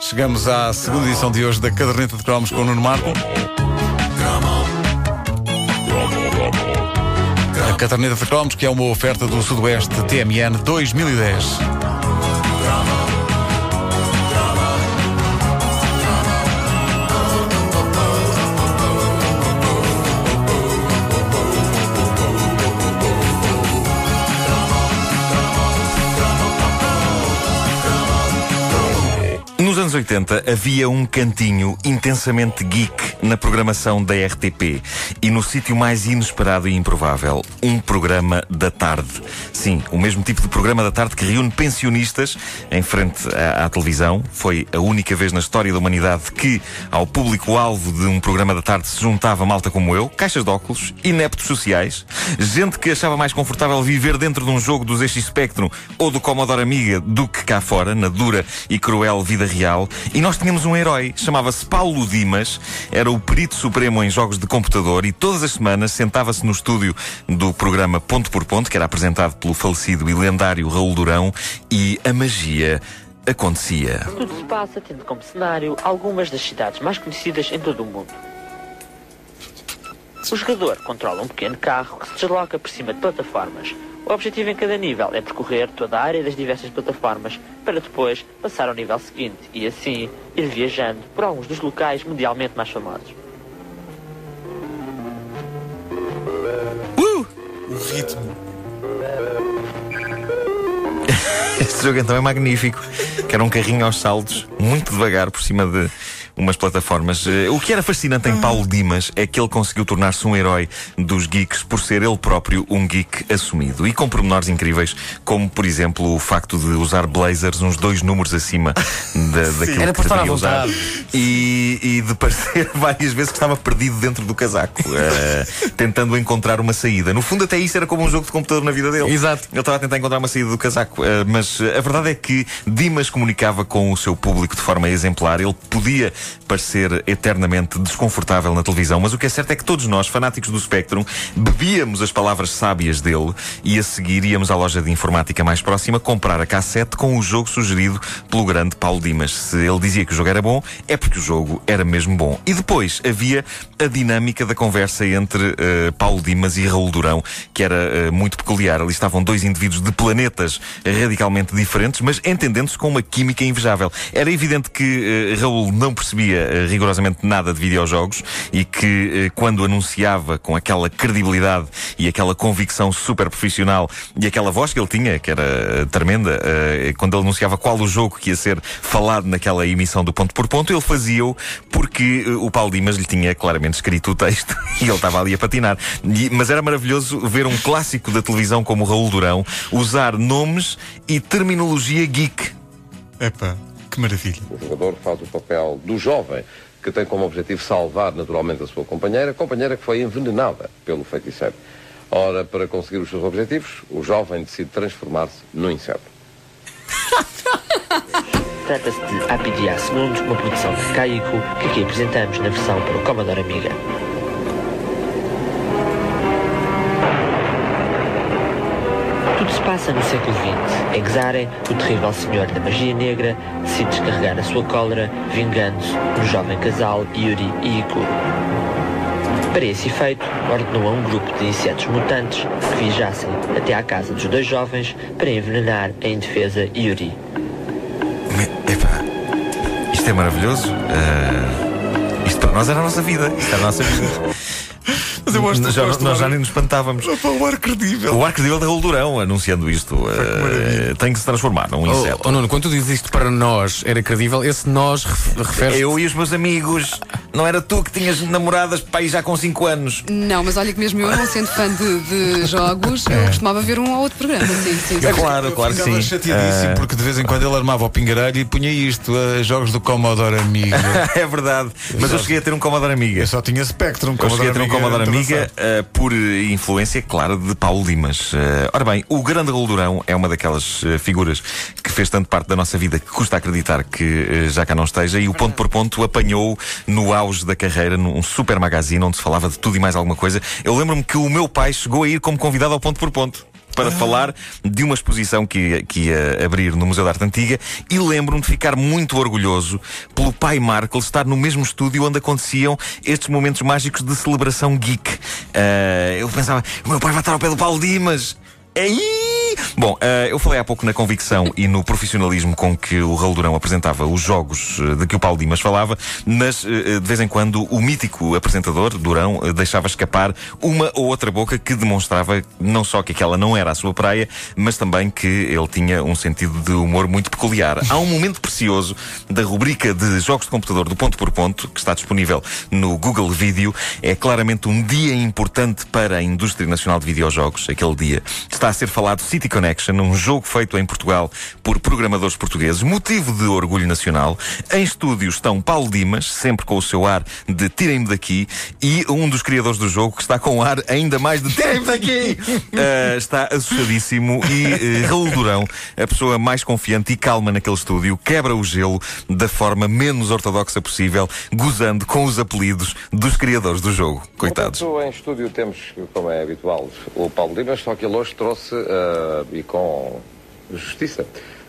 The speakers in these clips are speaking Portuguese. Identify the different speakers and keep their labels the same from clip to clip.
Speaker 1: Chegamos à segunda edição de hoje da Caderneta de Cromos com o Nuno Marco. A Caderneta de Cromos, que é uma oferta do Sudoeste TMN 2010.
Speaker 2: 80 havia um cantinho intensamente geek na programação da RTP e no sítio mais inesperado e improvável, um programa da tarde. Sim, o mesmo tipo de programa da tarde que reúne pensionistas em frente à, à televisão. Foi a única vez na história da humanidade que ao público-alvo de um programa da tarde se juntava malta como eu, caixas de óculos, ineptos sociais, gente que achava mais confortável viver dentro de um jogo do ZX Spectrum ou do Commodore Amiga do que cá fora, na dura e cruel vida real. E nós tínhamos um herói, chamava-se Paulo Dimas, era o perito supremo em jogos de computador e todas as semanas sentava-se no estúdio do programa Ponto por Ponto, que era apresentado pelo falecido e lendário Raul Durão, e a magia acontecia.
Speaker 3: Tudo se passa tendo como cenário algumas das cidades mais conhecidas em todo o mundo. O jogador controla um pequeno carro que se desloca por cima de plataformas. O objetivo em cada nível é percorrer toda a área das diversas plataformas para depois passar ao nível seguinte e assim ir viajando por alguns dos locais mundialmente mais famosos.
Speaker 1: O ritmo.
Speaker 2: Este jogo então é magnífico. Que era um carrinho aos saltos, muito devagar por cima de umas plataformas. Eh, O que era fascinante em Paulo Dimas é que ele conseguiu tornar-se um herói dos geeks por ser ele próprio um geek assumido. E com pormenores incríveis, como por exemplo o facto de usar blazers uns dois números acima da, daquilo
Speaker 4: Era
Speaker 2: que deveria usar. E, e de parecer várias vezes que estava perdido dentro do casaco, eh, tentando encontrar uma saída. No fundo, até isso era como um jogo de computador na vida dele.
Speaker 4: Exato.
Speaker 2: Ele estava a tentar encontrar uma saída do casaco. eh, mas a verdade é que Dimas comunicava com o seu público de forma exemplar. Ele podia parecer eternamente desconfortável na televisão, mas o que é certo é que todos nós, fanáticos do Spectrum, bebíamos as palavras sábias dele e a seguir íamos à loja de informática mais próxima comprar a cassete com o jogo sugerido pelo grande Paulo Dimas. Se ele dizia que o jogo era bom, é porque o jogo era mesmo bom. E depois havia a dinâmica da conversa entre eh, Paulo Dimas e Raul Durão, que era eh, muito peculiar. Ali estavam dois indivíduos de planetas radicalmente diferentes, mas entendendo-se com uma química invejável. Era evidente que eh, Raul não percebia eh, rigorosamente nada de videojogos e que eh, quando anunciava com aquela credibilidade e aquela convicção super profissional e aquela voz que ele tinha, que era eh, tremenda, quando ele anunciava qual o jogo que ia ser falado naquela emissão do ponto por ponto, ele fazia-o porque o Paulo Dimas lhe tinha claramente escrito o texto e ele estava ali a patinar. E- mas era maravilhoso ver um clássico da televisão como Raul Durão usar nomes e terminologia geek.
Speaker 1: Epá, que maravilha.
Speaker 5: O jogador faz o papel do jovem que tem como objetivo salvar naturalmente a sua companheira, companheira que foi envenenada pelo feiticeiro. Ora, para conseguir os seus objetivos, o jovem decide transformar-se no inseto.
Speaker 3: Trata-se de APDA II, uma produção de Caico, que aqui apresentamos na versão para o Commodore Amiga. Passa no século XX. Em Xaren, o terrível senhor da magia negra decide descarregar a sua cólera, vingando-se no jovem casal Yuri e Ikuro. Para esse efeito, ordenou a um grupo de insetos mutantes que viajassem até à casa dos dois jovens para envenenar a indefesa Yuri.
Speaker 2: Epá, isto é maravilhoso. Ah, isto para nós era a nossa vida. Isto era a nossa vida.
Speaker 1: Mas eu gosto,
Speaker 2: já,
Speaker 1: gosto
Speaker 2: nós
Speaker 1: do
Speaker 2: já
Speaker 1: ar-
Speaker 2: nem nos espantávamos.
Speaker 1: O ar credível.
Speaker 2: O arco de de Raul Durão anunciando isto ah, tem que se transformar num
Speaker 4: Oh,
Speaker 2: inseto.
Speaker 4: oh, Nuno, quando tu dizes isto para nós era credível, esse nós ref- refere
Speaker 2: Eu e os meus amigos. Não era tu que tinhas namoradas para aí já com 5 anos.
Speaker 6: Não, mas olha que mesmo eu, não sendo fã de, de jogos, eu costumava ver um ou outro programa. Sim, sim.
Speaker 2: É claro,
Speaker 1: eu
Speaker 2: claro que sim.
Speaker 1: chateadíssimo
Speaker 2: Ah.
Speaker 1: porque de vez em quando ele armava o pingarelho e punha isto, a jogos do Commodore Amiga.
Speaker 2: é verdade. Mas eu cheguei a ter um Commodore Amiga.
Speaker 1: Eu só tinha Spectrum,
Speaker 2: Eu cheguei a ter um Commodore
Speaker 1: era
Speaker 2: Amiga
Speaker 1: avançado.
Speaker 2: eh, por influência, claro, de Paulo Dimas. Eh, ora bem, o grande Raul Durão é uma daquelas eh, figuras que fez tanto parte da nossa vida que custa acreditar que já cá não esteja e o ponto por ponto apanhou no auge da carreira num super magazine onde se falava de tudo e mais alguma coisa. Eu lembro-me que o meu pai chegou a ir como convidado ao ponto por ponto. Para falar de uma exposição que, ia- que ia abrir no Museu da Arte Antiga e lembro-me de ficar muito orgulhoso pelo pai Markle estar no mesmo estúdio onde aconteciam estes momentos mágicos de celebração geek. Ah, eu pensava, o meu pai vai estar ao pé do Paulo Dimas. Ei! Bom, eh, eu falei há pouco na convicção e no profissionalismo com que o Raul Durão apresentava os jogos eh, de que o Paulo Dimas falava, mas eh, de vez em quando o mítico apresentador, Durão, deixava escapar uma ou outra boca que demonstrava não só que aquela não era a sua praia, mas também que ele tinha um sentido de humor muito peculiar. Há um momento precioso da rubrica de jogos de computador do ponto por ponto, que está disponível no Google Video. É claramente um dia importante para a indústria nacional de videojogos, aquele dia. Está a ser falado City Connection, um jogo feito em Portugal por programadores portugueses, motivo de orgulho nacional. Em estúdio estão Paulo Dimas, sempre com o seu ar de tirem-me daqui, e um dos criadores do jogo que está com um ar ainda mais de tirem-me daqui! Ah, está assustadíssimo e uh, Raul Durão, a pessoa mais confiante e calma naquele estúdio, quebra o gelo da forma menos ortodoxa possível, gozando com os apelidos dos criadores do jogo. Coitados.
Speaker 5: Portanto, em estúdio temos, como é habitual, o Paulo Dimas, só que ele hoje trouxe, ah, e com justiça,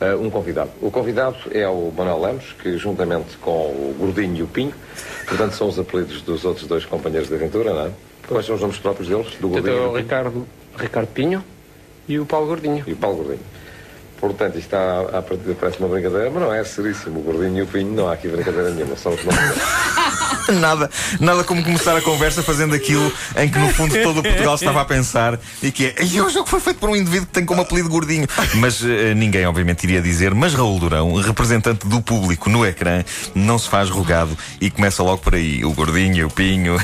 Speaker 5: ah, um convidado. O convidado é o Manuel Lemos, que juntamente com o Gordinho e o Pinho, portanto são os apelidos dos outros dois companheiros de aventura, não é? Quais são os nomes próprios deles? Do Gordinho
Speaker 7: Então é o? Ricardo, Ricardo Pinho e o Paulo Gordinho.
Speaker 5: E o Paulo Gordinho. Portanto, isto está, à partida parece uma brincadeira, mas não é seríssimo. O Gordinho e o Pinho, não há aqui brincadeira nenhuma, são os nomes.
Speaker 2: Nada, nada como começar a conversa fazendo aquilo em que no fundo todo o Portugal estava a pensar e que é, e o jogo foi feito por um indivíduo que tem como apelido gordinho. Mas eh, ninguém, obviamente, iria dizer. Mas Raul Durão, representante do público no ecrã, não se faz rogado e começa logo por aí. O gordinho o pinho.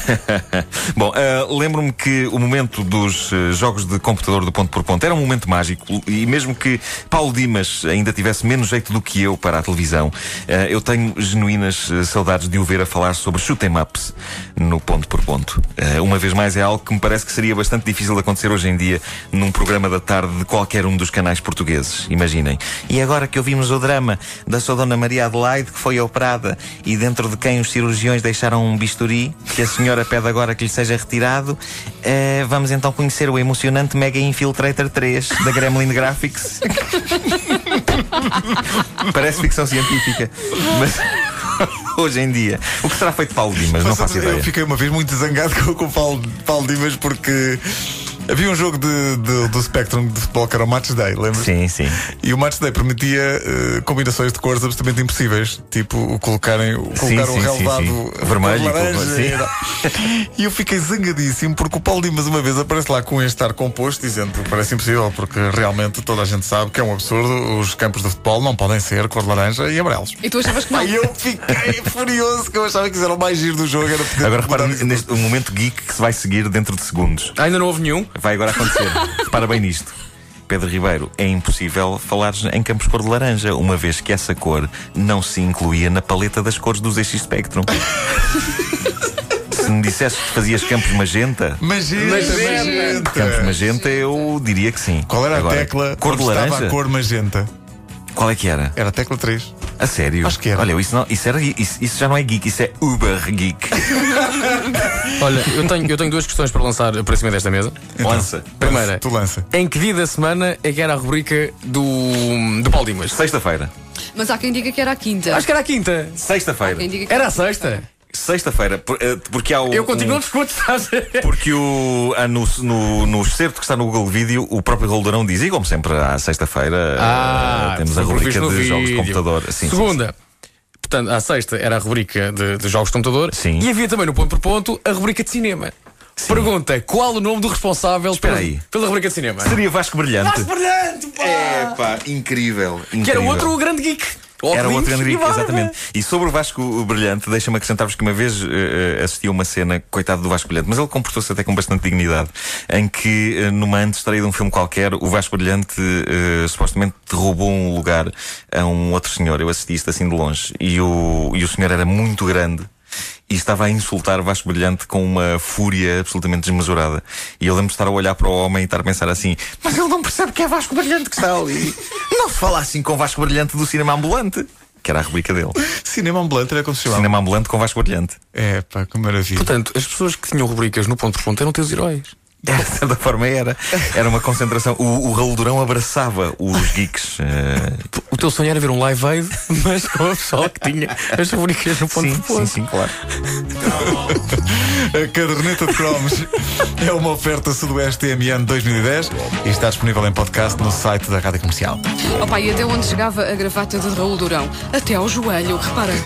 Speaker 2: Bom, eh, lembro-me que o momento dos eh, jogos de computador do ponto por ponto era um momento mágico e mesmo que Paulo Dimas ainda tivesse menos jeito do que eu para a televisão, eu tenho genuínas saudades de o ver a falar sobre shoot'em ups no ponto por ponto. Eh, uma vez mais é algo que me parece que seria bastante difícil de acontecer hoje em dia num programa da tarde de qualquer um dos canais portugueses. Imaginem. E agora que ouvimos o drama da sua Dona Maria Adelaide, que foi operada e dentro de quem os cirurgiões deixaram um bisturi, que a senhora pede agora que lhe seja retirado, eh, vamos então conhecer o emocionante Mega Infiltrator 3 da Gremlin Graphics. Parece ficção científica, mas hoje em dia. O que será feito de Paulo Dimas? Não faço
Speaker 1: Eu
Speaker 2: ideia.
Speaker 1: fiquei uma vez muito zangado com, com o Paulo, Paulo Dimas porque havia um jogo de, de- do Spectrum de futebol que era o Match Day, lembras?
Speaker 2: Sim, sim.
Speaker 1: E o Match Day permitia eh, combinações de cores absolutamente impossíveis, tipo o colocarem, o colocar
Speaker 2: sim,
Speaker 1: um
Speaker 2: sim,
Speaker 1: relevado
Speaker 2: sim. Vermelho e
Speaker 1: cor laranja. e. E eu fiquei zangadíssimo porque o Paulo Dimas uma vez aparece lá com este ar composto, dizendo que parece impossível, porque realmente toda a gente sabe que é um absurdo. Os campos de futebol não podem ser cor de laranja e amarelos.
Speaker 6: E tu achavas que não?
Speaker 1: Aí eu fiquei furioso, que eu achava que era o mais giro do jogo.
Speaker 2: Agora repara neste um momento geek que se vai seguir dentro de segundos.
Speaker 4: Ainda não houve nenhum.
Speaker 2: Vai agora acontecer. Repara bem nisto. Pedro Ribeiro, é impossível falar em campos cor de laranja, uma vez que essa cor não se incluía na paleta das cores do ZX Spectrum. Se me dissesses que fazias campos magenta,
Speaker 1: Magenta, magenta.
Speaker 2: campos magenta, eu diria que sim.
Speaker 1: Qual era a
Speaker 2: Agora,
Speaker 1: tecla
Speaker 2: Cor de
Speaker 1: onde estava
Speaker 2: laranja?
Speaker 1: a cor magenta?
Speaker 2: Qual é que era?
Speaker 1: Era a tecla 3.
Speaker 2: A sério?
Speaker 1: Acho que era.
Speaker 2: Olha, isso, não, isso, era, isso, isso já não é geek, isso é uber geek.
Speaker 4: Olha, eu tenho, eu tenho duas questões para lançar para cima desta mesa.
Speaker 2: Lança.
Speaker 4: Primeira,
Speaker 1: Tu lança.
Speaker 4: em que dia da semana é que era a rubrica do, do Paulo Dimas?
Speaker 2: Sexta-feira.
Speaker 6: Mas há quem diga que era a quinta.
Speaker 4: Acho que era a quinta.
Speaker 2: Sexta-feira.
Speaker 6: Quem diga que
Speaker 4: Era a sexta.
Speaker 2: Sexta-feira. por- eh, Porque há o.
Speaker 4: Eu continuo
Speaker 2: um-
Speaker 4: ver?
Speaker 2: Porque o, há no, no, no excerto que está no Google Vídeo, o próprio Roldarão diz, e como sempre, à sexta-feira eh, temos a
Speaker 4: Ah,
Speaker 2: rubrica de jogos de
Speaker 4: vídeo.
Speaker 2: computador. Sim, sim,
Speaker 4: Segunda. Portanto, à sexta era a rubrica de, de jogos de computador.
Speaker 2: Sim.
Speaker 4: E havia também no ponto por ponto a rubrica de cinema. Pergunta: qual o nome do responsável pela, pela rubrica de cinema?
Speaker 2: sim. Seria Vasco Brilhante.
Speaker 4: Brilhante, pá!
Speaker 2: É pá, incrível, incrível.
Speaker 4: Que era outro grande geek.
Speaker 2: Era outro
Speaker 4: e barba.
Speaker 2: exatamente. E sobre o Vasco Brilhante, deixa-me acrescentar-vos que uma vez eh, eh, assisti a uma cena, coitado do Vasco Brilhante, mas ele comportou-se até com bastante dignidade, em que, eh, numa antestreia de um filme qualquer, o Vasco Brilhante eh, supostamente roubou um lugar a um outro senhor. Eu assisti isto assim de longe. E o, e o senhor era muito grande. E estava a insultar o Vasco Brilhante com uma fúria absolutamente desmesurada. E eu lembro de estar a olhar para o homem e estar a pensar assim: Mas ele não percebe que é Vasco Brilhante que está ali. Não se fala assim com o Vasco Brilhante do cinema ambulante. Que era a rubrica dele.
Speaker 1: Cinema ambulante era como se chamava.
Speaker 2: Cinema ambulante com Vasco Brilhante.
Speaker 1: É pá, que maravilha.
Speaker 4: Portanto, as pessoas que tinham rubricas no ponto por ponto eram teus heróis.
Speaker 2: De certa forma era. Era uma concentração. O, o Raul Durão abraçava os geeks. eh,
Speaker 4: O teu sonho era ver um live aid, mas com a pessoa que tinha as rubricas no ponto
Speaker 2: sim,
Speaker 4: de
Speaker 2: sim, sim, claro.
Speaker 1: A caderneta de cromos é uma oferta Sudoeste TMN 2010 e está disponível em podcast no site da Rádio Comercial.
Speaker 6: Opa, e até onde chegava a gravata de Raul Durão? Até ao joelho, repara.